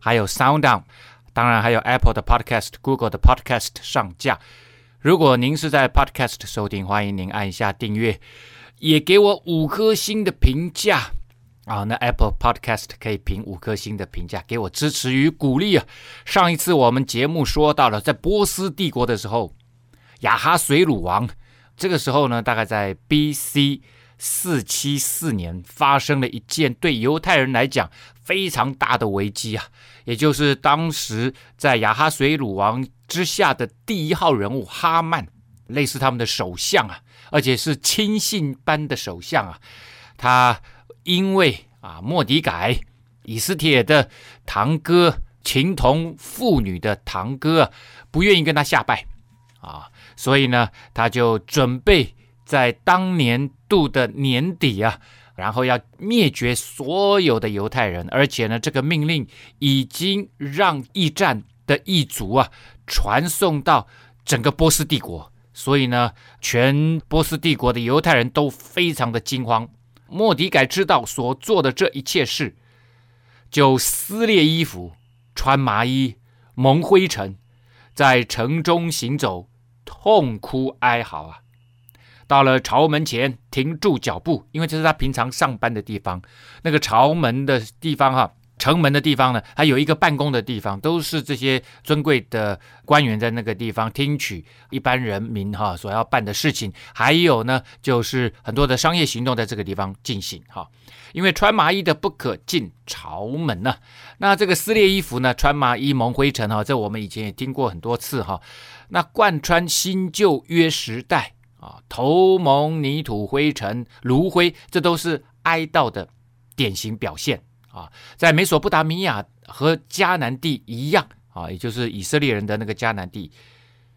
还有 SoundOn，当然还有 Apple 的 Podcast、Google 的 Podcast 上架。如果您是在 Podcast 收听，欢迎您按一下订阅，也给我五颗星的评价啊！那 Apple Podcast 可以评五颗星的评价，给我支持与鼓励啊！上一次我们节目说到了，在波斯帝国的时候，亚哈水鲁王，这个时候呢，大概在 BC 四七四年，发生了一件对犹太人来讲非常大的危机啊！也就是当时在亚哈随鲁王之下的第一号人物哈曼，类似他们的首相啊，而且是亲信般的首相啊。他因为啊，莫迪改以斯帖的堂哥，情同父女的堂哥，不愿意跟他下拜啊，所以呢，他就准备在当年度的年底啊。然后要灭绝所有的犹太人，而且呢，这个命令已经让驿站的异族啊传送到整个波斯帝国，所以呢，全波斯帝国的犹太人都非常的惊慌。莫迪改知道所做的这一切事，就撕裂衣服，穿麻衣，蒙灰尘，在城中行走，痛哭哀嚎啊。到了朝门前，停住脚步，因为这是他平常上班的地方。那个朝门的地方，哈，城门的地方呢，还有一个办公的地方，都是这些尊贵的官员在那个地方听取一般人民哈所要办的事情。还有呢，就是很多的商业行动在这个地方进行哈。因为穿麻衣的不可进朝门呐。那这个撕裂衣服呢，穿麻衣蒙灰尘哈，这我们以前也听过很多次哈。那贯穿新旧约时代。啊，头蒙泥土灰尘炉灰，这都是哀悼的典型表现啊。在美索不达米亚和迦南地一样啊，也就是以色列人的那个迦南地，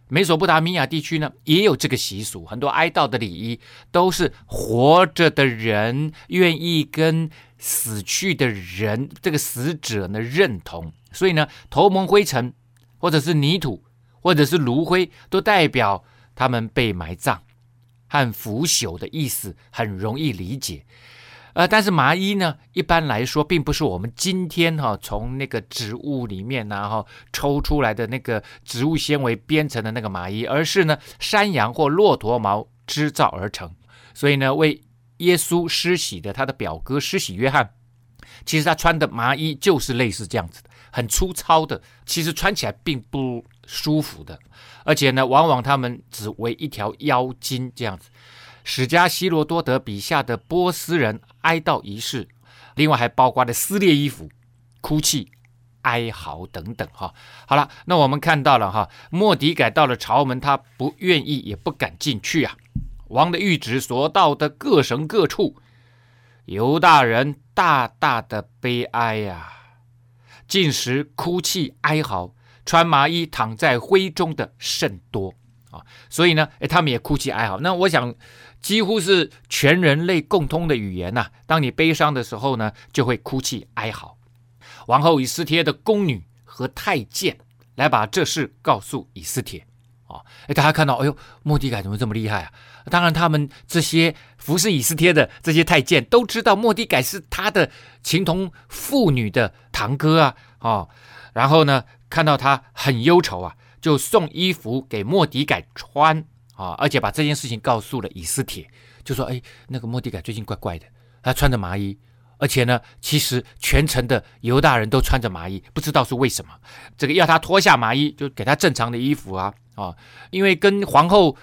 美索不达米亚地区呢也有这个习俗。很多哀悼的礼仪都是活着的人愿意跟死去的人这个死者呢认同，所以呢，头蒙灰尘或者是泥土或者是炉灰，都代表他们被埋葬。和腐朽的意思很容易理解，呃，但是麻衣呢，一般来说并不是我们今天哈、从那个植物里面然后抽出来的那个植物纤维编成的那个麻衣，而是呢山羊或骆驼毛织造而成。所以呢，为耶稣施洗的他的表哥施洗约翰，其实他穿的麻衣就是类似这样子的，很粗糙的，其实穿起来并不舒服的。而且呢，往往他们只为一条腰巾这样子。史家希罗多德笔下的波斯人哀悼仪式，另外还包括了撕裂衣服、哭泣、哀嚎等等。哈，好了，那我们看到了哈，莫迪改到了朝门，他不愿意也不敢进去啊。王的谕旨所到的各省各处，犹大人大大的悲哀呀，进食、哭泣、哀嚎。穿麻衣躺在灰中的甚多啊，所以呢，诶，他们也哭泣哀嚎。那我想，几乎是全人类共通的语言呐、当你悲伤的时候呢，就会哭泣哀嚎。王后以斯帖的宫女和太监来把这事告诉以斯帖啊。诶，大家看到，哎呦，莫迪改怎么这么厉害啊？当然，他们这些服侍以斯帖的这些太监都知道，莫迪改是他的情同父女的堂哥啊，啊，然后呢，看到他很忧愁啊，就送衣服给莫迪改穿啊，而且把这件事情告诉了以斯帖，就说：“哎，那个莫迪改最近怪怪的，他穿着麻衣，而且呢，其实全城的犹大人都穿着麻衣，不知道是为什么。这个要他脱下麻衣，就给他正常的衣服啊啊，因为跟皇后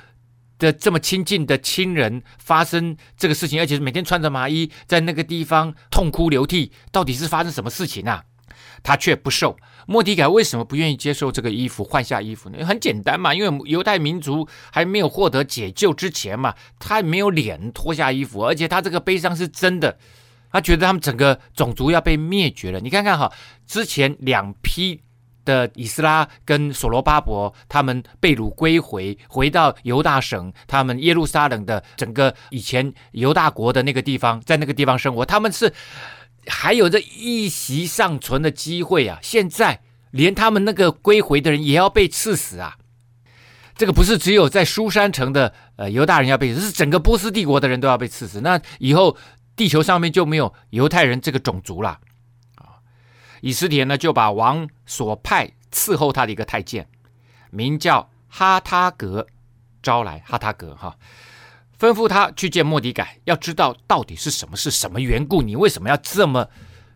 的这么亲近的亲人发生这个事情，而且是每天穿着麻衣在那个地方痛哭流涕，到底是发生什么事情啊？他却不受。”莫迪改为什么不愿意接受这个衣服，换下衣服呢？很简单嘛，因为犹太民族还没有获得解救之前嘛，他没有脸脱下衣服，而且他这个悲伤是真的，他觉得他们整个种族要被灭绝了。你看看哈，之前两批的以斯拉跟所罗巴伯他们被掳归回，回到犹大省，他们耶路撒冷的整个以前犹大国的那个地方，在那个地方生活，他们是还有这一息尚存的机会啊！现在连他们那个归回的人也要被刺死啊！这个不是只有在苏珊城的呃犹大人要被刺，是整个波斯帝国的人都要被刺死。那以后。地球上面就没有犹太人这个种族了啊！以斯帖呢就把王所派伺候他的一个太监，名叫哈他格，招来哈他格哈，吩咐他去见莫迪改，要知道到底是什么是什么缘故，你为什么要这么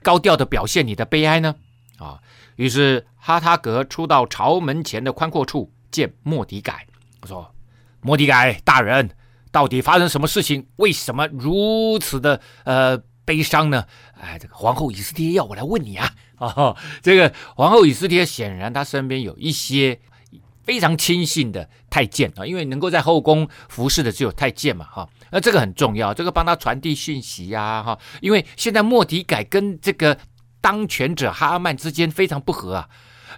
高调的表现你的悲哀呢？啊！于是哈他格出到朝门前的宽阔处见莫迪改，我说：莫迪改大人。到底发生什么事情？为什么如此的呃悲伤呢？哎，这个皇后以斯帖要我来问你啊！哦，这个皇后以斯帖显然她身边有一些非常亲信的太监啊，因为能够在后宫服侍的只有太监嘛，哈，那这个很重要，这个帮他传递讯息呀，哈，因为现在莫迪改跟这个当权者哈曼之间非常不和啊，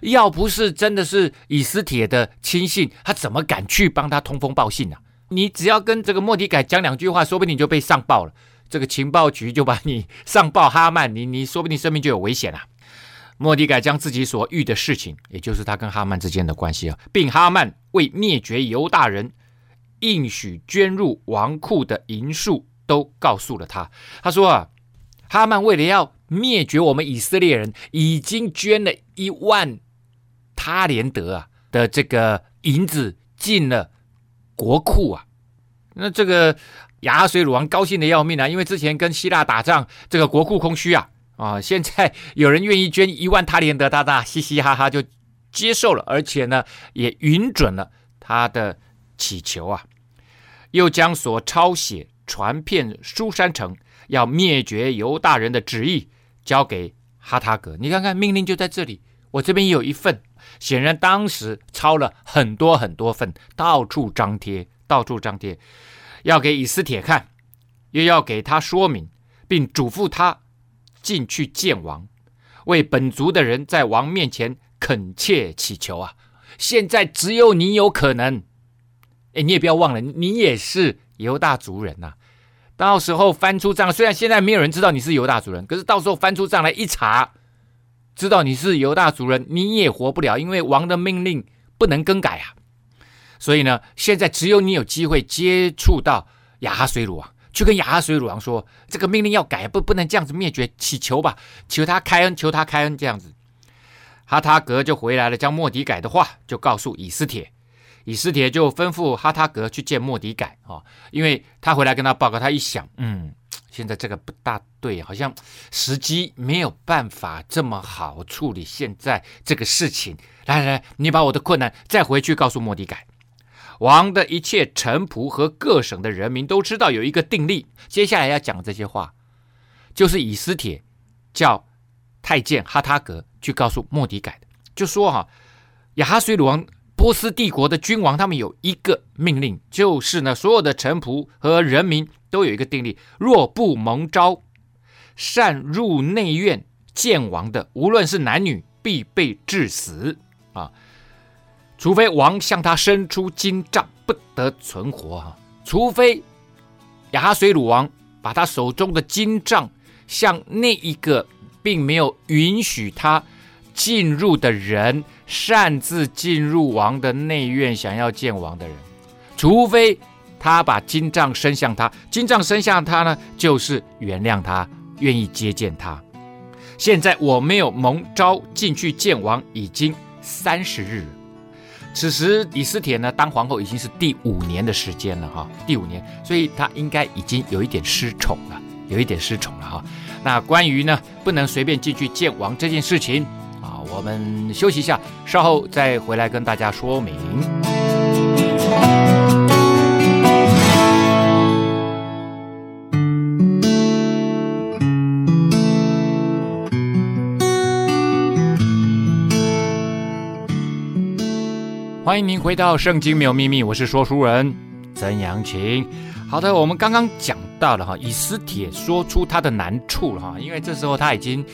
要不是真的是以斯帖的亲信，他怎么敢去帮他通风报信呢？你只要跟这个莫迪改讲两句话，说不定就被上报了。这个情报局就把你上报哈曼，你你说不定生命就有危险了。莫迪改将自己所遇的事情，也就是他跟哈曼之间的关系啊，并哈曼为灭绝犹大人应许捐入王库的银数，都告诉了他。他说啊，哈曼为了要灭绝我们以色列人，已经捐了一万他连得啊的这个银子进了。国库啊，那这个亚哈水鲁王高兴的要命啊，因为之前跟希腊打仗，这个国库空虚啊，啊，现在有人愿意捐一万他连德，大大嘻嘻哈哈就接受了，而且呢也允准了他的祈求啊，又将所抄写传遍书珊城要灭绝犹大人的旨意交给哈塔格，你看看命令就在这里，我这边也有一份。显然当时抄了很多很多份，到处张贴，到处张贴，要给以斯帖看，又要给他说明，并嘱咐他进去见王，为本族的人在王面前恳切祈求啊！现在只有你有可能，哎，你也不要忘了，你也是犹大族人呐、到时候翻出账，虽然现在没有人知道你是犹大族人，可是到时候翻出账来一查。知道你是犹大族人，你也活不了，因为王的命令不能更改啊。所以呢，现在只有你有机会接触到亚哈随鲁王，去跟亚哈水鲁王说，这个命令要改，不不能这样子灭绝，祈求吧，求他开恩，求他开恩，这样子。哈他格就回来了，将莫迪改的话就告诉以斯帖，以斯帖就吩咐哈他格去见莫迪改啊，因为他回来跟他报告，他一想，嗯。现在这个不大对，好像时机没有办法这么好处理现在这个事情。来来来，你把我的困难再回去告诉莫迪改。王的一切臣仆和各省的人民都知道有一个定例，接下来要讲这些话，就是以斯帖叫太监哈他格去告诉莫迪改的，就说哈，亚哈水鲁王波斯帝国的君王，他们有一个命令，就是呢，所有的臣仆和人民。都有一个定例：若不蒙召，擅入内院见王的，无论是男女，必被致死啊！除非王向他伸出金杖，不得存活啊！除非亚哈水鲁王把他手中的金杖向那一个并没有允许他进入的人，擅自进入王的内院，想要见王的人，除非。他把金杖伸向他，金杖伸向他呢，就是原谅他，愿意接见他。现在我没有蒙召进去见王，已经三十日。此时以斯帖呢，当皇后已经是第五年的时间了哈，第五年，所以她应该已经有一点失宠了，有一点失宠了哈。那关于呢，不能随便进去见王这件事情啊，我们休息一下，稍后再回来跟大家说明。欢迎您回到《圣经没有秘密》，我是说书人曾阳晴好的，我们刚刚讲到了哈，以斯帖说出他的难处了哈，因为这时候他已经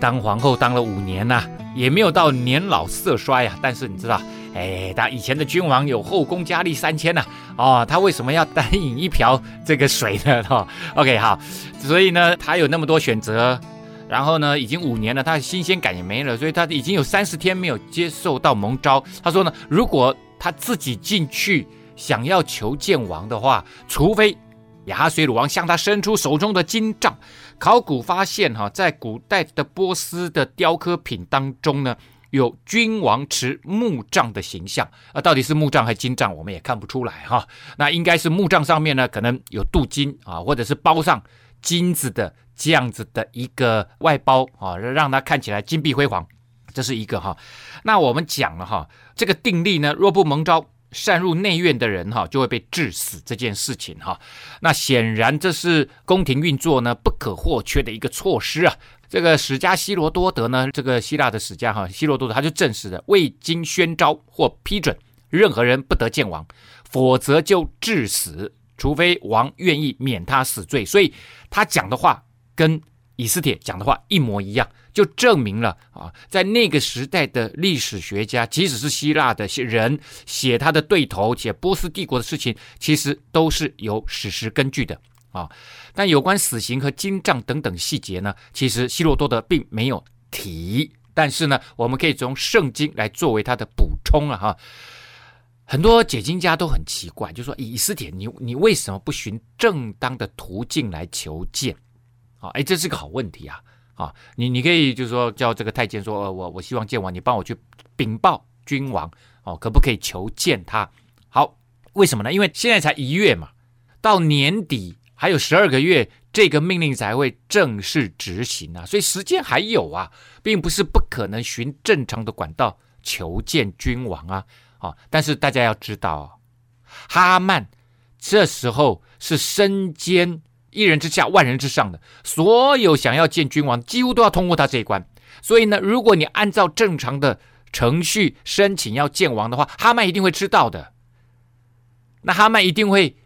当皇后当了五年了，也没有到年老色衰呀。但是你知道，哎，他以前的君王有后宫佳丽三千呐，哦，他为什么要单饮一瓢这个水呢？哈，OK，好，所以呢，他有那么多选择，然后呢，已经五年了，他的新鲜感也没了，所以他已经有三十天没有接受到蒙召。他说呢，如果他自己进去。想要求见王的话，除非亚哈随鲁王向他伸出手中的金杖。考古发现，哈，在古代的波斯的雕刻品当中呢，有君王持木杖的形象。啊，到底是木杖还是金杖，我们也看不出来哈。那应该是木杖上面呢，可能有镀金啊，或者是包上金子的这样子的一个外包啊，让它看起来金碧辉煌。这是一个哈。那我们讲了哈，这个定例呢，若不蒙召。擅入内院的人哈，就会被治死这件事情哈。那显然这是宫廷运作呢不可或缺的一个措施啊。这个史家希罗多德呢，这个希腊的史家哈，希罗多德他就证实了，未经宣召或批准，任何人不得见王，否则就致死，除非王愿意免他死罪。所以他讲的话跟以斯帖讲的话一模一样。就证明了啊，在那个时代的历史学家，即使是希腊的人写他的对头，写波斯帝国的事情，其实都是有史实根据的啊。但有关死刑和金杖等等细节呢，其实希罗多德并没有提。但是呢，我们可以从圣经来作为他的补充啊哈。很多解经家都很奇怪，就说以斯帖，你你为什么不寻正当的途径来求见？啊，哎，这是个好问题啊。啊，你你可以就是说叫这个太监说，呃，我我希望见王，你帮我去禀报君王，哦，可不可以求见他？好，为什么呢？因为现在才一月嘛，到年底还有十二个月，这个命令才会正式执行啊，所以时间还有啊，并不是不可能循正常的管道求见君王啊，啊，但是大家要知道，哈曼这时候是身兼。一人之下，万人之上的，所有想要见君王，几乎都要通过他这一关。所以呢，如果你按照正常的程序申请要见王的话，哈曼一定会知道的。那哈曼一定会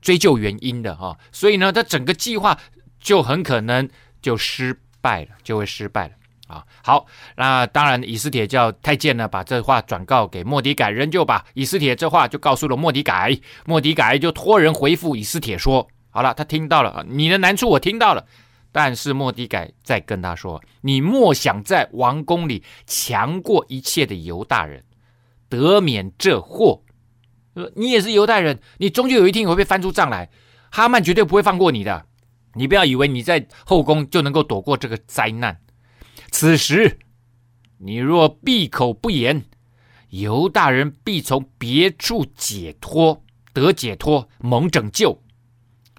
追究原因的哈。所以呢，他整个计划就很可能就失败了，就会失败了啊。好，那当然，以斯帖叫太监呢，把这话转告给莫迪改，人就把以斯帖这话就告诉了莫迪改，莫迪改就托人回复以斯帖说。好了，他听到了你的难处，我听到了。但是莫迪改再跟他说：“你莫想在王宫里强过一切的犹大人，得免这祸。你也是犹太人，你终究有一天会被翻出账来。哈曼绝对不会放过你的。你不要以为你在后宫就能够躲过这个灾难。此时你若闭口不言，犹大人必从别处解脱，得解脱，蒙拯救。”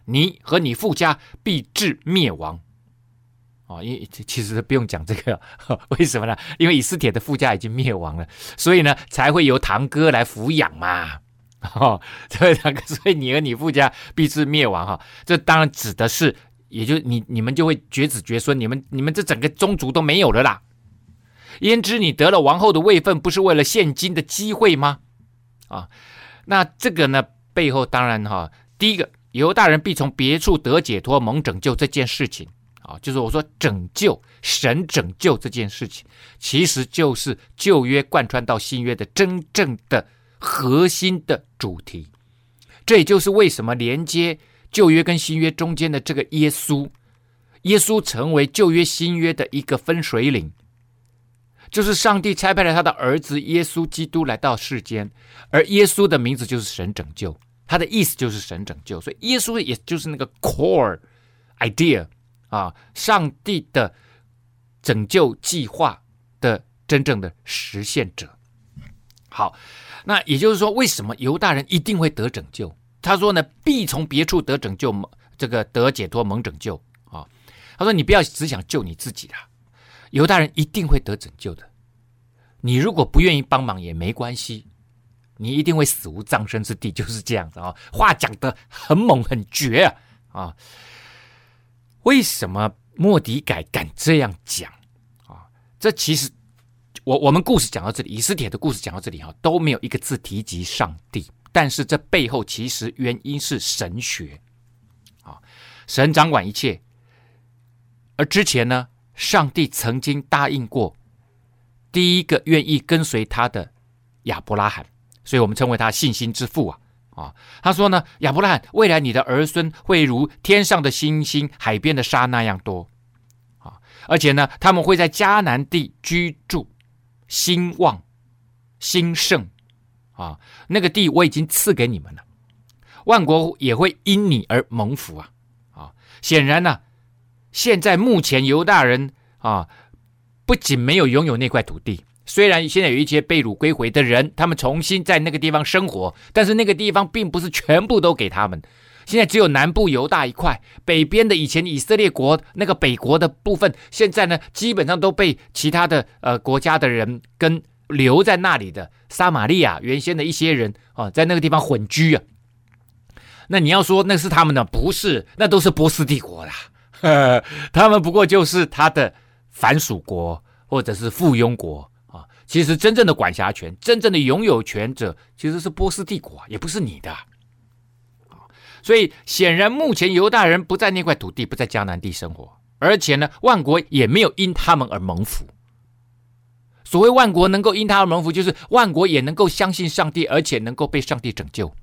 你和你父家必至灭亡，哦，因为其实不用讲这个，为什么呢？因为以斯帖的父家已经灭亡了，所以呢才会由堂哥来抚养嘛，哦，这位堂哥，所以你和你父家必至灭亡哈。这当然指的是，也就你你们就会绝子绝孙，你们你们这整个宗族都没有了啦。焉知你得了王后的位分，不是为了现今的机会吗？啊，那这个呢背后当然哈，第一个。犹大人必从别处得解脱、蒙拯救这件事情，啊，就是我说拯救神拯救这件事情，其实就是旧约贯穿到新约的真正的核心的主题。这也就是为什么连接旧约跟新约中间的这个耶稣，耶稣成为旧约新约的一个分水岭，就是上帝差派了他的儿子耶稣基督来到世间，而耶稣的名字就是神拯救。他的意思就是神拯救，所以耶稣也就是那个 core idea 啊，上帝的拯救计划的真正的实现者。好，那也就是说，为什么犹大人一定会得拯救？他说呢，必从别处得拯救，这个得解脱蒙拯救啊。他说，你不要只想救你自己啦，犹大人一定会得拯救的。你如果不愿意帮忙也没关系。你一定会死无葬身之地，就是这样子啊！话讲得很猛很绝啊！为什么莫迪改敢这样讲啊？这其实我我们故事讲到这里，以斯帖的故事讲到这里哈，都没有一个字提及上帝，但是这背后其实原因是神学啊，神掌管一切。而之前呢，上帝曾经答应过第一个愿意跟随他的亚伯拉罕，所以我们称为他信心之父啊啊。他说呢，亚伯拉罕，未来你的儿孙会如天上的星星、海边的沙那样多啊，而且呢，他们会在迦南地居住，兴旺、兴盛啊，那个地我已经赐给你们了，万国也会因你而蒙福啊啊。显然呢、现在目前犹大人啊，不仅没有拥有那块土地，虽然现在有一些被掳归回的人，他们重新在那个地方生活，但是那个地方并不是全部都给他们。现在只有南部犹大一块，北边的以前以色列国那个北国的部分，现在呢基本上都被其他的呃国家的人跟留在那里的撒玛利亚原先的一些人啊，在那个地方混居啊。那你要说那是他们的，不是，那都是波斯帝国的。他们不过就是他的藩属国或者是附庸国。其实真正的管辖权、真正的拥有权者其实是波斯帝国，也不是你的。所以显然，目前犹大人不在那块土地，不在迦南地生活，而且呢，万国也没有因他们而蒙福。所谓万国能够因他而蒙福，就是万国也能够相信上帝，而且能够被上帝拯救。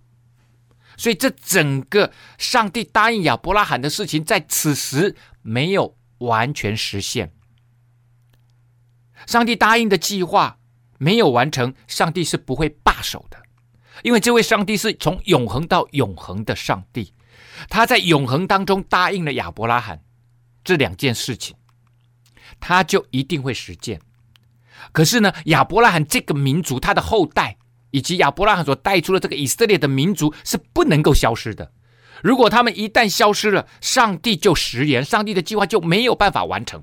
所以，这整个上帝答应亚伯拉罕的事情，在此时没有完全实现。上帝答应的计划没有完成，上帝是不会罢手的，因为这位上帝是从永恒到永恒的上帝，他在永恒当中答应了亚伯拉罕这两件事情，他就一定会实践。可是呢，亚伯拉罕这个民族，他的后代。以及亚伯拉罕所带出的这个以色列的民族是不能够消失的。如果他们一旦消失了，上帝就食言，上帝的计划就没有办法完成。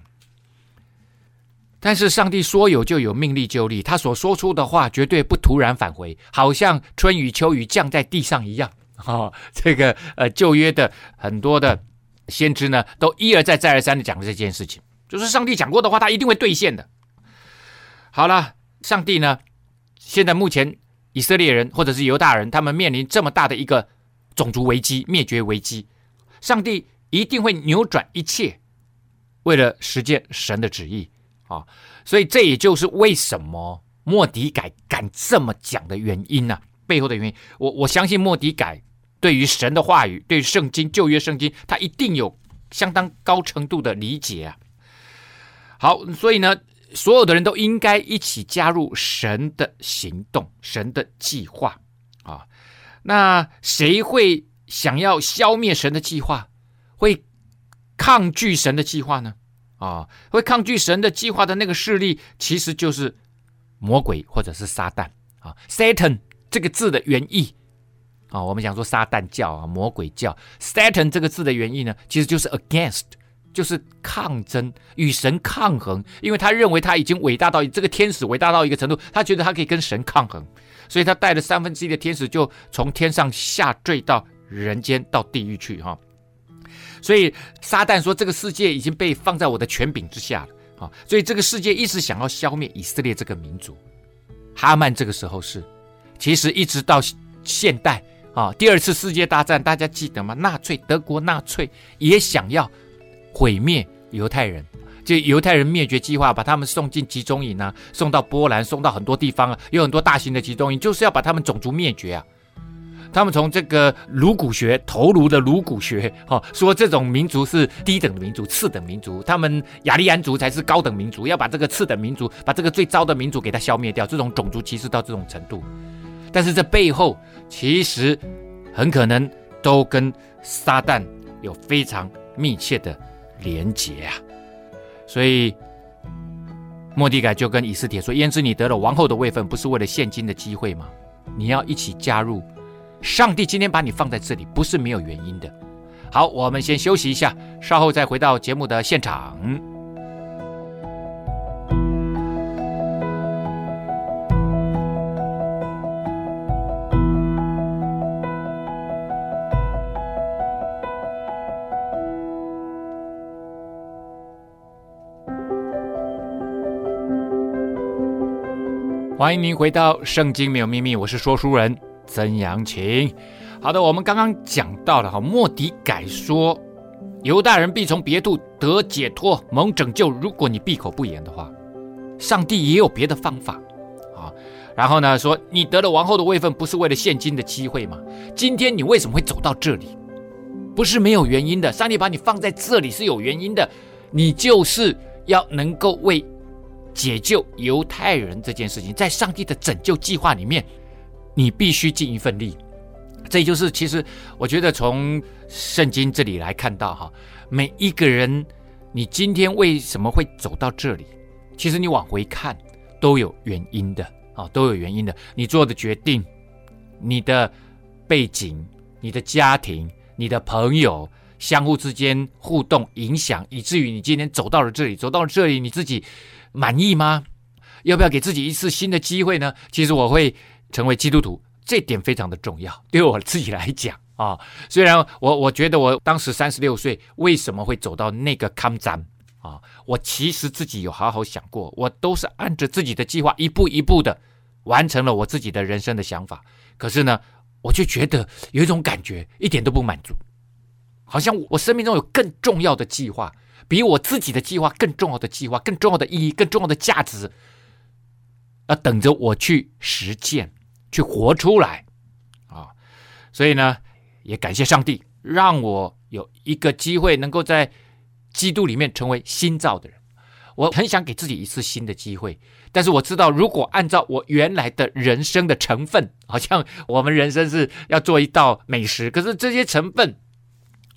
但是上帝说有就有，命立就立，他所说出的话绝对不突然返回，好像春雨秋雨降在地上一样。哦，这个呃旧约的很多的先知呢，都一而再再而三的讲了这件事情，就是上帝讲过的话，他一定会兑现的。好了，上帝呢，现在目前。以色列人或者是犹大人，他们面临这么大的一个种族危机、灭绝危机，上帝一定会扭转一切，为了实践神的旨意啊！所以这也就是为什么莫迪改敢这么讲的原因呢、背后的原因，我我相信莫迪改对于神的话语、对于圣经旧约圣经，他一定有相当高程度的理解啊。好，所以呢。所有的人都应该一起加入神的行动、神的计划啊！那谁会想要消灭神的计划，会抗拒神的计划呢？啊，会抗拒神的计划的那个势力，其实就是魔鬼或者是撒旦啊。Satan 这个字的原意啊，我们讲说撒旦教啊、魔鬼教。Satan 这个字的原意呢，其实就是 against。就是抗争，与神抗衡，因为他认为他已经伟大到这个天使伟大到一个程度，他觉得他可以跟神抗衡，所以他带了三分之一的天使就从天上下坠到人间，到地狱去哈。所以撒旦说，这个世界已经被放在我的权柄之下了啊，所以这个世界一直想要消灭以色列这个民族。哈曼这个时候是，其实一直到现代啊，第二次世界大战大家记得吗？纳粹德国纳粹也想要。毁灭犹太人，就犹太人灭绝计划，把他们送进集中营啊，送到波兰，送到很多地方啊，有很多大型的集中营，就是要把他们种族灭绝啊。他们从这个颅骨学，头颅的颅骨学，哈，说这种民族是低等的民族，次等民族，他们雅利安族才是高等民族，要把这个次等民族，把这个最糟的民族给它消灭掉。这种种族歧视到这种程度，但是这背后其实很可能都跟撒旦有非常密切的。连结啊，所以莫迪改就跟以斯帖说：“焉知你得了王后的位分，不是为了现今的机会吗？你要一起加入。上帝今天把你放在这里，不是没有原因的。”好，我们先休息一下，稍后再回到节目的现场。欢迎您回到《圣经没有秘密》，我是说书人曾阳晴。好的，我们刚刚讲到了哈，莫迪改说犹大人必从别处得解脱蒙拯救。如果你闭口不言的话，上帝也有别的方法啊。然后呢，说你得了王后的位分，不是为了现今的机会吗？今天你为什么会走到这里？不是没有原因的，上帝把你放在这里是有原因的，你就是要能够为解救犹太人这件事情，在上帝的拯救计划里面，你必须尽一份力。这就是其实我觉得从圣经这里来看到哈，每一个人，你今天为什么会走到这里？其实你往回看都有原因的啊，都有原因的。你做的决定，你的背景，你的家庭。你的朋友相互之间互动影响，以至于你今天走到了这里，走到了这里，你自己满意吗？要不要给自己一次新的机会呢？其实我会成为基督徒，这点非常的重要，对我自己来讲啊。虽然我我觉得我当时三十六岁，为什么会走到那个坎站啊？我其实自己有好好想过，我都是按着自己的计划一步一步的完成了我自己的人生的想法。可是呢，我就觉得有一种感觉，一点都不满足，好像我生命中有更重要的计划，比我自己的计划更重要的计划、更重要的意义、更重要的价值，要等着我去实践、去活出来啊！所以呢，也感谢上帝，让我有一个机会，能够在基督里面成为新造的人。我很想给自己一次新的机会，但是我知道，如果按照我原来的人生的成分，好像我们人生是要做一道美食，可是这些成分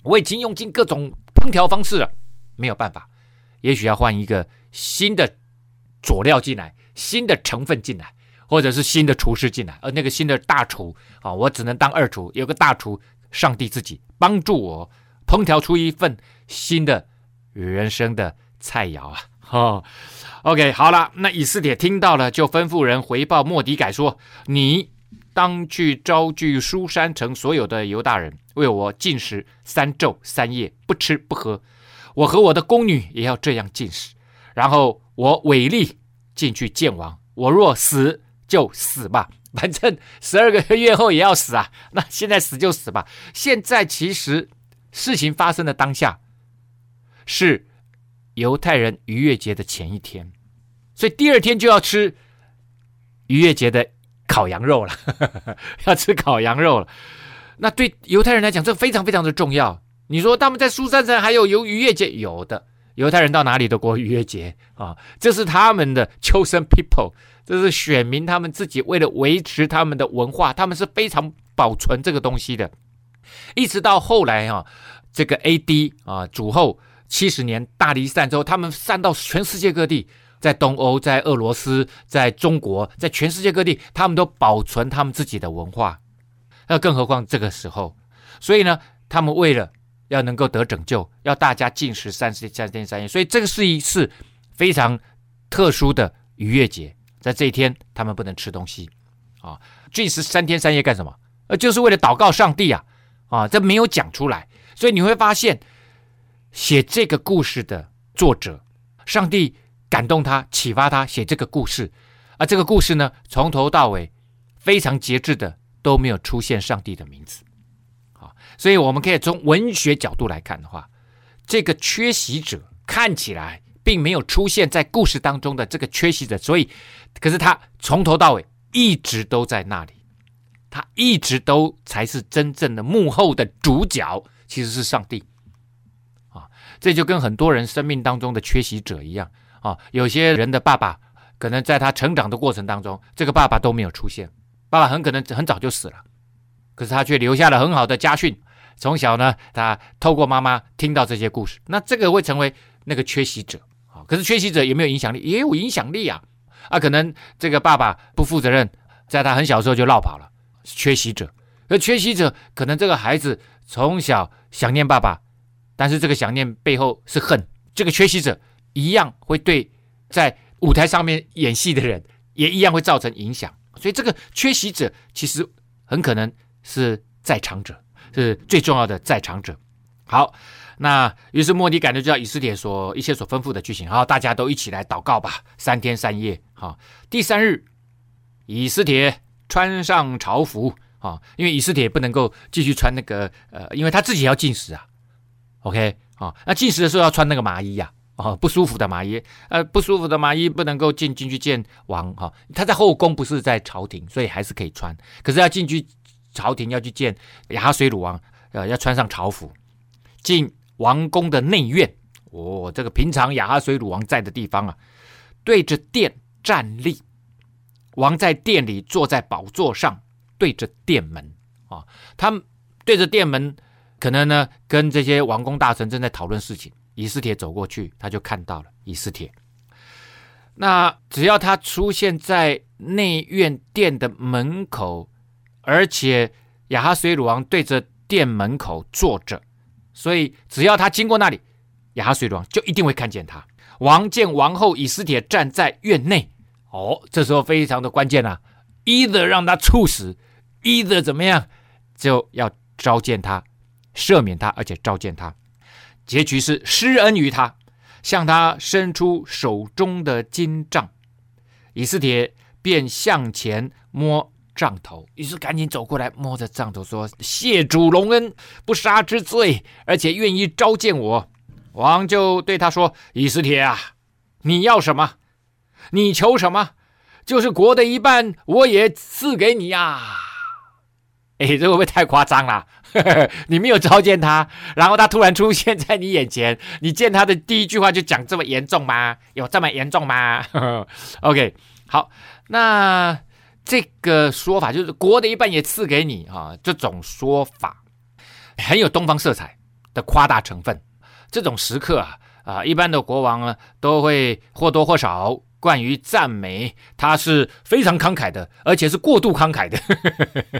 我已经用尽各种烹调方式了，没有办法。也许要换一个新的佐料进来，新的成分进来，或者是新的厨师进来，而那个新的大厨啊，我只能当二厨，有个大厨，上帝自己帮助我烹调出一份新的人生的菜肴啊。哦，OK，好了，那以斯帖听到了，就吩咐人回报莫底改说：“你当去招聚书珊城所有的犹大人，为我禁食三昼三夜，不吃不喝。我和我的宫女也要这样禁食。然后我违例进去见王，我若死就死吧，反正十二个月后也要死啊。那现在死就死吧。现在其实事情发生的当下是。”犹太人逾越节的前一天，所以第二天就要吃逾越节的烤羊肉了，要吃烤羊肉了。那对犹太人来讲，这非常非常的重要。你说他们在苏珊城还有有逾越节？有的，犹太人到哪里都过逾越节啊，这是他们的 chosen people，这是选民，他们自己为了维持他们的文化，他们是非常保存这个东西的。一直到后来啊，这个 AD 啊主后。七十年大离散之后，他们散到全世界各地，在东欧、在俄罗斯、在中国，在全世界各地，他们都保存他们自己的文化。那更何况这个时候，所以呢，他们为了要能够得拯救，要大家禁食三十三天三夜，所以这个是一次非常特殊的逾越节，在这一天他们不能吃东西啊，禁食三天三夜干什么？呃，就是为了祷告上帝啊啊，这没有讲出来，所以你会发现。写这个故事的作者，上帝感动他，启发他写这个故事。而这个故事呢，从头到尾非常节制的都没有出现上帝的名字。所以我们可以从文学角度来看的话，这个缺席者看起来并没有出现在故事当中的这个缺席者，所以，可是他从头到尾一直都在那里，他一直都才是真正的幕后的主角，其实是上帝。啊这就跟很多人生命当中的缺席者一样啊，有些人的爸爸可能在他成长的过程当中，这个爸爸都没有出现，爸爸很可能很早就死了，可是他却留下了很好的家训。从小呢，他透过妈妈听到这些故事，那这个会成为那个缺席者啊。可是缺席者有没有影响力？也有影响力啊啊！可能这个爸爸不负责任，在他很小时候就落跑了，缺席者。而缺席者可能这个孩子从小想念爸爸。但是这个想念背后是恨，这个缺席者一样会对在舞台上面演戏的人也一样会造成影响，所以这个缺席者其实很可能是在场者，是最重要的在场者。好，那于是末底改就叫以斯帖所一切所吩咐的剧情，好，大家都一起来祷告吧，三天三夜。好，第三日，以斯帖穿上朝服，啊，因为以斯帖不能够继续穿那个呃，因为他自己要进食啊。OK 啊，那进食的时候要穿那个麻衣呀，啊，不舒服的麻衣，呃，不舒服的麻衣不能够进进去见王哈。他在后宫不是在朝廷，所以还是可以穿。可是要进去朝廷要去见亚哈水鲁王，呃，要穿上朝服进王宫的内院。哦，这个平常亚哈水鲁王在的地方啊，对着殿站立，王在殿里坐在宝座上，对着殿门啊，他们对着殿门，可能呢跟这些王公大臣正在讨论事情。以斯帖走过去，他就看到了以斯帖。那只要他出现在内院殿的门口，而且亚哈水鲁王对着殿门口坐着，所以只要他经过那里。亚哈水鲁王就一定会看见他。王见王后以斯帖站在院内，哦，这时候非常的关键啊，either 让他处死，either 怎么样，就要召见他，赦免他，而且召见他。结局是施恩于他，向他伸出手中的金杖。以斯帖便向前摸杖头，于是赶紧走过来摸着杖头说：“谢主隆恩，不杀之罪，而且愿意召见我。”王就对他说：“以斯帖啊，你要什么？你求什么？就是国的一半，我也赐给你呀、啊。”哎，这会不会太夸张了？你没有召见他，然后他突然出现在你眼前，你见他的第一句话就讲这么严重吗？有这么严重吗？OK，好，那这个说法就是国的一半也赐给你啊，这种说法很有东方色彩的夸大成分。这种时刻啊，啊，一般的国王呢，都会或多或少惯于赞美，他是非常慷慨的，而且是过度慷慨的，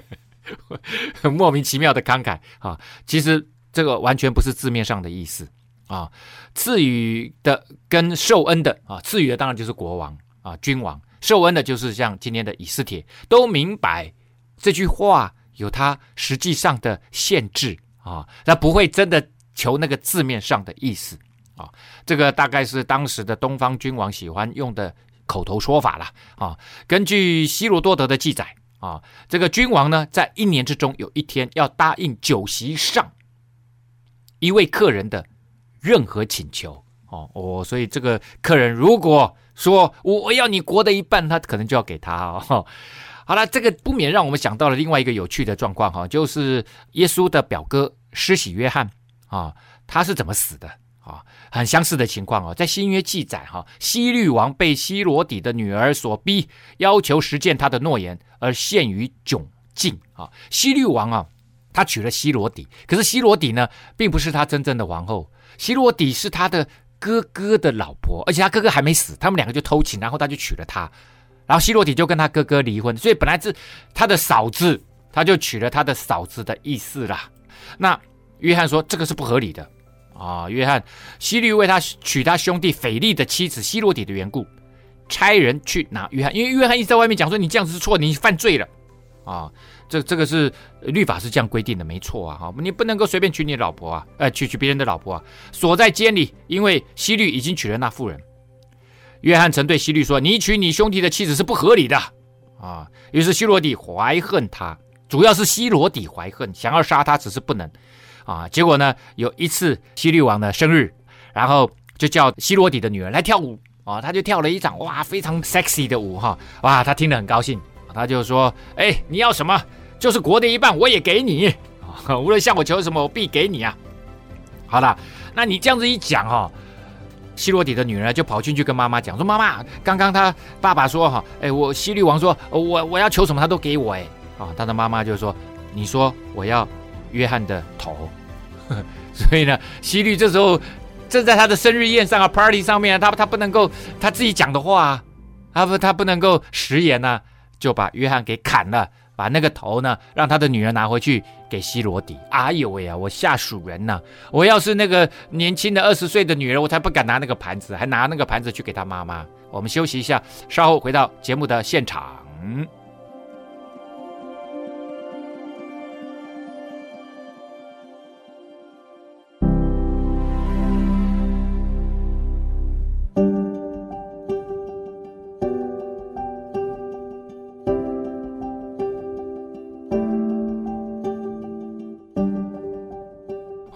莫名其妙的慷慨啊。其实这个完全不是字面上的意思啊。赐予的跟受恩的啊，赐予的当然就是国王啊，君王；受恩的就是像今天的以斯帖，都明白这句话有它实际上的限制啊，他不会真的。求那个字面上的意思啊，这个大概是当时的东方君王喜欢用的口头说法了啊。根据希罗多德的记载啊，这个君王呢，在一年之中有一天要答应酒席上一位客人的任何请求哦哦，所以这个客人如果说我要你国的一半，他可能就要给他哦。好了，这个不免让我们想到了另外一个有趣的状况哈，就是耶稣的表哥施洗约翰。啊，他是怎么死的啊？很相似的情况哦，在新约记载哈，希律王被希罗底的女儿所逼，要求实践他的诺言，而陷于窘境啊。希律王啊，他娶了希罗底，可是希罗底呢，并不是他真正的王后，希罗底是他的哥哥的老婆，而且他哥哥还没死，他们两个就偷情，然后他就娶了她，然后希罗底就跟他哥哥离婚，所以本来是他的嫂子，他就娶了他的嫂子的意思啦。那。约翰说：“这个是不合理的啊！”约翰希律为他娶他兄弟腓力的妻子希罗底的缘故，差人去拿约翰，因为约翰一直在外面讲说：“你这样子是错，你犯罪了啊！”这这个是律法是这样规定的，没错啊！哈，你不能够随便娶你老婆啊，呃，娶娶别人的老婆啊，锁在监里，因为希律已经娶了那妇人。约翰曾对希律说：“你娶你兄弟的妻子是不合理的啊！”于是希罗底怀恨他，主要是希罗底怀恨，想要杀他，只是不能。啊，结果呢，有一次希律王的生日，然后就叫希罗底的女儿来跳舞啊，他就跳了一场哇非常 sexy 的舞哈，哇，他听得很高兴，他就说，哎，你要什么？就是国的一半我也给你，无论向我求什么，我必给你啊。好了，那你这样子一讲哈，希罗底的女儿就跑进去跟妈妈讲说，妈妈，刚刚他爸爸说哈，哎，我希律王说我我要求什么他都给我哎，啊，他的妈妈就说，你说我要。约翰的头，所以呢，希律这时候正在他的生日宴上啊，party 上面，他他不能够他自己讲的话，他不他不能够食言呢，就把约翰给砍了，把那个头呢，让他的女儿拿回去给希罗底。哎呦喂呀，我下属人呐！我要是那个年轻的二十岁的女人，我才不敢拿那个盘子，还拿那个盘子去给他妈妈。我们休息一下，稍后回到节目的现场。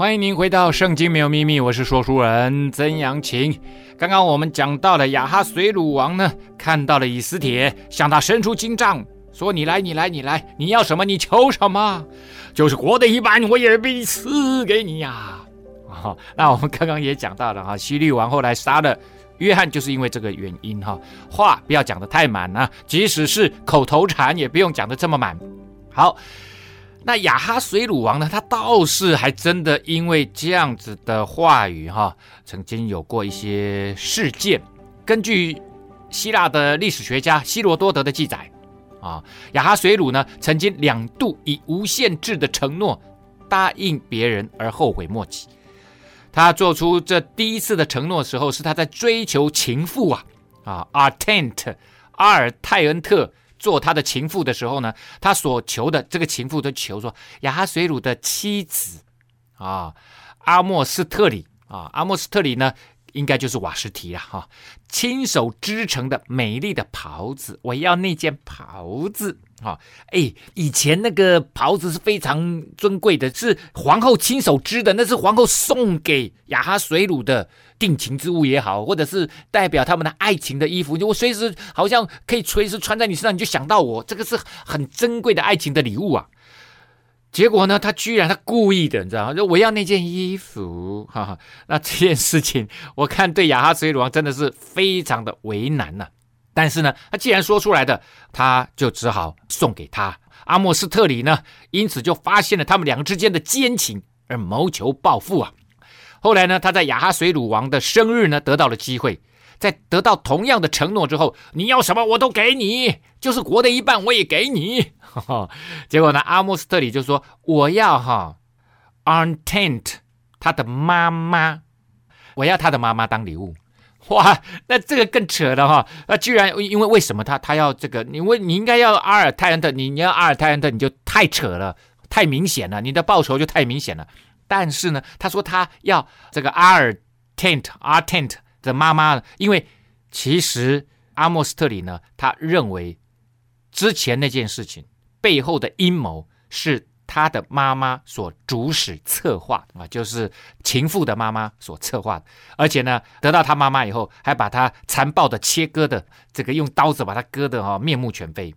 欢迎您回到《圣经没有秘密》，我是说书人曾阳晴。刚刚我们讲到了亚哈随鲁王呢，看到了以斯帖，向他伸出金杖，说：“你来，你来，你来，你要什么？你求什么？就是国的一半，我也必赐给你呀、啊！”，那我们刚刚也讲到了哈，希律王后来杀了约翰，就是因为这个原因哈。话不要讲得太满啊，即使是口头禅，也不用讲得这么满。好。那亚哈随鲁王呢？他倒是还真的因为这样子的话语哈，曾经有过一些事件。根据希腊的历史学家希罗多德的记载啊，亚哈随鲁呢曾经两度以无限制的承诺答应别人而后悔莫及。他做出这第一次的承诺时候，是他在追求情妇啊啊，阿泰特阿尔泰恩特。做他的情妇的时候呢，他所求的这个情妇都求说亚哈水鲁的妻子啊，阿莫斯特里啊，阿莫斯特里呢，应该就是瓦斯提了哈，亲手织成的美丽的袍子，我要那件袍子啊！哎，以前那个袍子是非常尊贵的，是皇后亲手织的，那是皇后送给亚哈水鲁的定情之物也好，或者是代表他们的爱情的衣服，就我随时好像可以随时穿在你身上，你就想到我，这个是很珍贵的爱情的礼物啊！结果呢，他居然他故意的，你知道吗？就我要那件衣服，哈哈。那这件事情，我看对亚哈随鲁王真的是非常的为难呐、但是呢，他既然说出来的，他就只好送给他。阿莫斯特里呢，因此就发现了他们两个之间的奸情，而谋求报复啊。后来呢，他在亚哈水鲁王的生日呢，得到了机会。在得到同样的承诺之后，你要什么我都给你，就是国的一半我也给你。呵 呵结果呢，阿姆斯特里就说：“我要哈 Artant 他的妈妈，我要他的妈妈当礼物。”哇，那这个更扯了哈！那居然因为为什么他他要这个？你问你应该要阿尔泰恩特，你你要阿尔泰恩特，你就太扯了，太明显了，你的报酬就太明显了。但是呢，他说他要这个阿尔 Tent 阿 Tent。的妈妈，因为其实阿莫斯特里呢，他认为之前那件事情背后的阴谋是他的妈妈所主使策划啊，就是情妇的妈妈所策划的，而且呢，得到他妈妈以后，还把他残暴的切割的这个用刀子把他割的哈面目全非，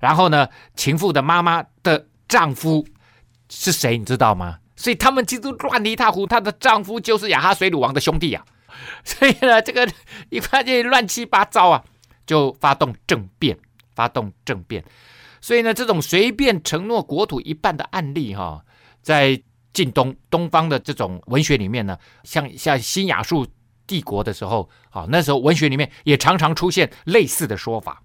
然后呢，情妇的妈妈的丈夫是谁你知道吗？所以他们其实乱的一塌糊涂，她的丈夫就是亚哈水鲁王的兄弟啊。所以呢，这个一发现乱七八糟啊，就发动政变，发动政变。所以呢，这种随便承诺国土一半的案例哈、在近东东方的这种文学里面呢，像像新亚述帝国的时候，啊，那时候文学里面也常常出现类似的说法。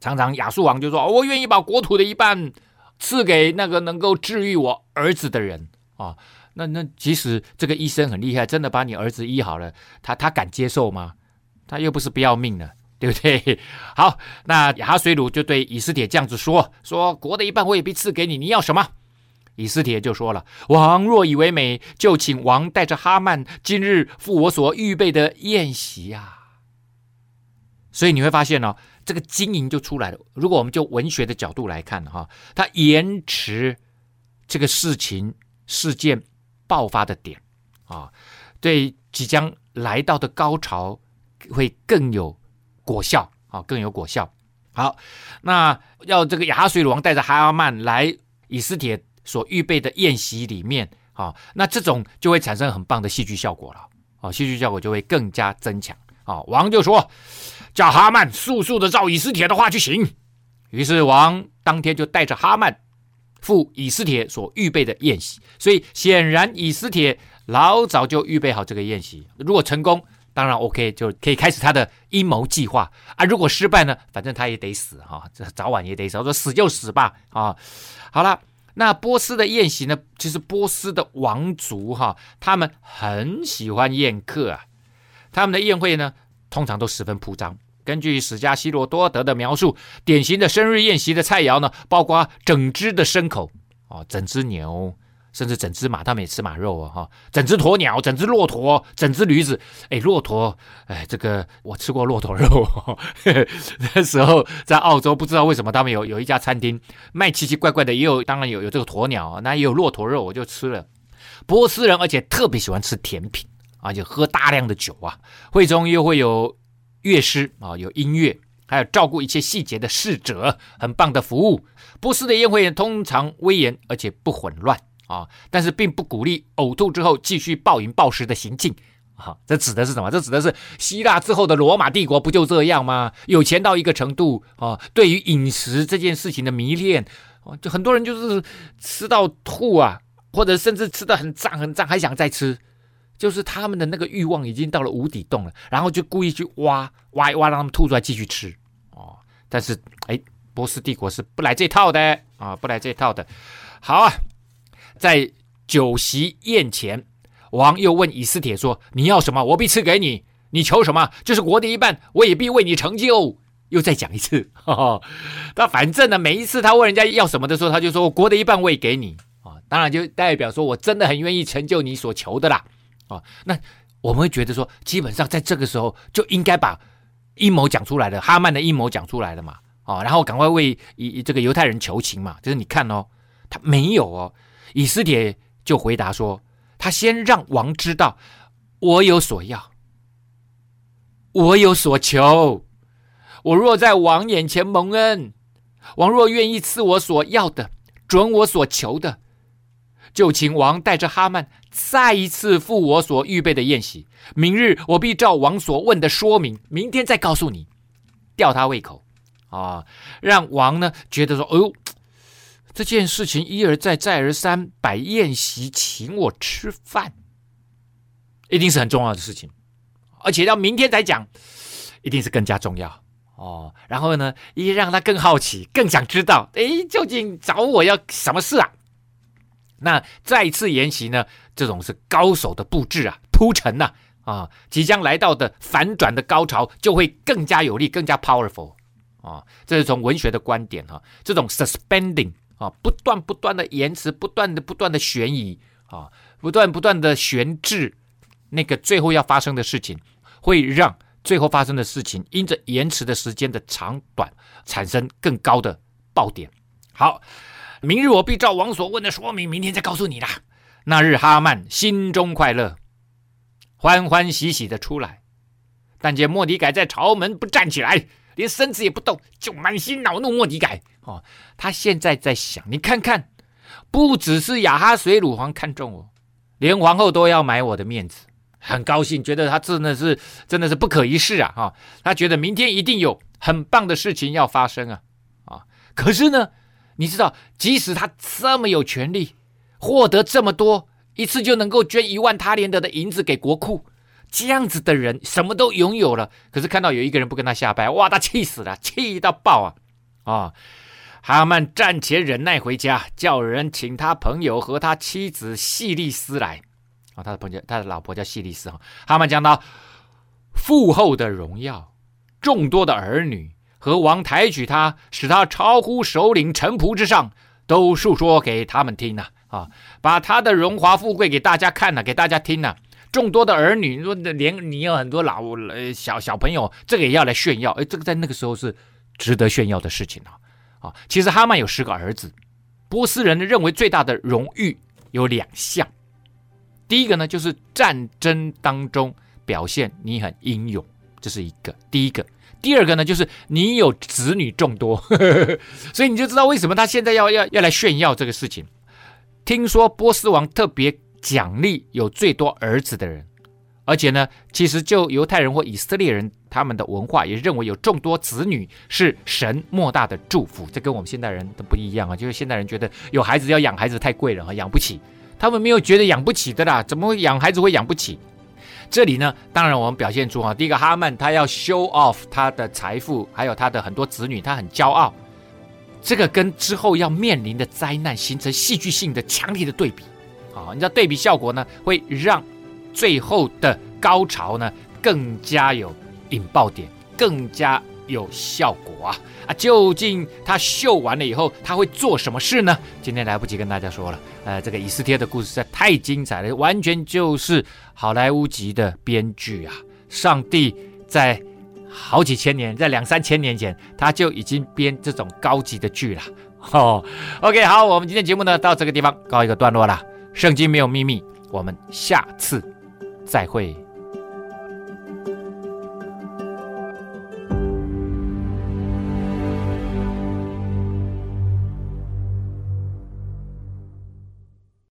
常常亚述王就说：“我愿意把国土的一半赐给那个能够治愈我儿子的人啊。”那那即使这个医生很厉害，真的把你儿子医好了，他他敢接受吗？他又不是不要命了，对不对？好，那亚哈水鲁就对以斯帖这样子说：说国的一半我也必赐给你，你要什么？以斯帖就说了：王若以为美，就请王带着哈曼今日赴我所预备的宴席、啊。所以你会发现、哦，这个经营就出来了。如果我们就文学的角度来看哈，他延迟这个事情事件。爆发的点啊，对即将来到的高潮会更有果效啊，更有果效。好，那要这个亚哈水鲁王带着哈曼来以斯帖所预备的宴席里面啊，那这种就会产生很棒的戏剧效果了啊，戏剧效果就会更加增强啊。王就说：“叫哈曼速速的照以斯帖的话去行。”于是王当天就带着哈曼。赴以斯帖所预备的宴席，所以显然以斯帖老早就预备好这个宴席。如果成功，当然 OK，就可以开始他的阴谋计划啊。如果失败呢，反正他也得死哈，这早晚也得死。我说死就死吧啊。好了，那波斯的宴席呢，其实波斯的王族哈，他们很喜欢宴客啊，他们的宴会呢，通常都十分铺张。根据史家希罗多德的描述，典型的生日宴席的菜肴呢，包括整只的牲口哦，整只牛，甚至整只马，他们也吃马肉啊，哈，整只鸵鸟，整只骆驼，整只驴子。哎，骆驼，哎，这个我吃过骆驼肉呵呵。那时候在澳洲，不知道为什么他们有有一家餐厅卖奇奇怪怪的，也有当然有有这个鸵鸟，那也有骆驼肉，我就吃了。波斯人，而且特别喜欢吃甜品，而且喝大量的酒啊。会中又会有乐师啊，有音乐，还有照顾一切细节的侍者，很棒的服务。波斯的宴会通常威严而且不混乱啊，但是并不鼓励呕吐之后继续暴饮暴食的行径。啊，这指的是什么？这指的是希腊之后的罗马帝国不就这样吗？有钱到一个程度啊，对于饮食这件事情的迷恋啊，就很多人就是吃到吐啊，或者甚至吃的很胀很胀，还想再吃，就是他们的那个欲望已经到了无底洞了，然后就故意去挖挖一挖，让他们吐出来继续吃哦。但是哎，波斯帝国是不来这套的啊，不来这套的。好啊，在酒席宴前。王又问以斯帖说：“你要什么，我必赐给你；你求什么，就是国的一半，我也必为你成就。”又再讲一次，哈 哈，他反正呢，每一次他问人家要什么的时候，他就说：“我国的一半我也给你。”啊，当然就代表说我真的很愿意成就你所求的啦。啊，那我们会觉得说，基本上在这个时候就应该把阴谋讲出来了，哈曼的阴谋讲出来了嘛。啊，然后赶快为以这个犹太人求情嘛。就是你看哦，他没有哦，以斯帖就回答说。他先让王知道，我有所要，我有所求。我若在王眼前蒙恩，王若愿意赐我所要的，准我所求的，就请王带着哈曼再一次赴我所预备的宴席。明日我必照王所问的说明，明天再告诉你，吊他胃口啊，让王呢觉得说，哎呦。这件事情一而再再而三摆宴席请我吃饭，一定是很重要的事情，而且要明天才讲，一定是更加重要哦。然后呢，一让他更好奇，更想知道，哎，究竟找我要什么事啊？那再次宴席呢？这种是高手的布置啊，铺陈呐，啊，即将来到的反转的高潮就会更加有力，更加 powerful 啊。这是从文学的观点哈、啊，这种 suspending。啊，不断不断的延迟，不断的不断的悬疑啊，不断不断的悬置，那个最后要发生的事情，会让最后发生的事情因着延迟的时间的长短，产生更高的爆点。好，明日我必照王所问的说明，明天再告诉你啦。那日哈曼心中快乐，欢欢喜喜的出来，但见末底改在朝门不站起来。连身子也不动，就满心恼怒莫底改哦。他现在在想，你看看，不只是亚哈水鲁皇看中我，连皇后都要买我的面子，很高兴，觉得他真的是真的是不可一世啊！哈、他觉得明天一定有很棒的事情要发生啊！啊、可是呢，你知道，即使他这么有权力，获得这么多，一次就能够捐一万他连得的银子给国库。这样子的人什么都拥有了，可是看到有一个人不跟他下拜，哇，他气死了，气到爆啊！啊、哈曼暂且忍耐回家，叫人请他朋友和他妻子细利斯来。啊、哦，他的朋友，他的老婆叫细利斯哈。哈曼讲到父后的荣耀，众多的儿女和王抬举他，使他超乎首领臣仆之上，都述说给他们听呐。啊、把他的荣华富贵给大家看呐，给大家听呐。众多的儿女，你说连你有很多老呃小小朋友，这个也要来炫耀，哎，这个在那个时候是值得炫耀的事情啊！啊，其实哈曼有十个儿子，波斯人认为最大的荣誉有两项，第一个呢就是战争当中表现你很英勇，这是一个第一个；第二个呢就是你有子女众多，所以你就知道为什么他现在要要要来炫耀这个事情。听说波斯王特别。奖励有最多儿子的人，而且呢，其实就犹太人或以色列人他们的文化也认为有众多子女是神莫大的祝福，这跟我们现代人都不一样啊。就是现代人觉得有孩子要养孩子太贵了啊，养不起。他们没有觉得养不起的啦，怎么会养孩子会养不起？这里呢，当然我们表现出啊，第一个哈曼他要 show off 他的财富，还有他的很多子女，他很骄傲。这个跟之后要面临的灾难形成戏剧性的强烈的对比。啊，你知道对比效果呢，会让最后的高潮呢更加有引爆点，更加有效果啊啊！究竟他秀完了以后，他会做什么事呢？今天来不及跟大家说了。呃，这个以斯帖的故事实在太精彩了，完全就是好莱坞级的编剧啊！上帝在好几千年，在两三千年前，他就已经编这种高级的剧了。哦，OK，好，我们今天节目呢到这个地方告一个段落了。圣经没有秘密，我们下次再会。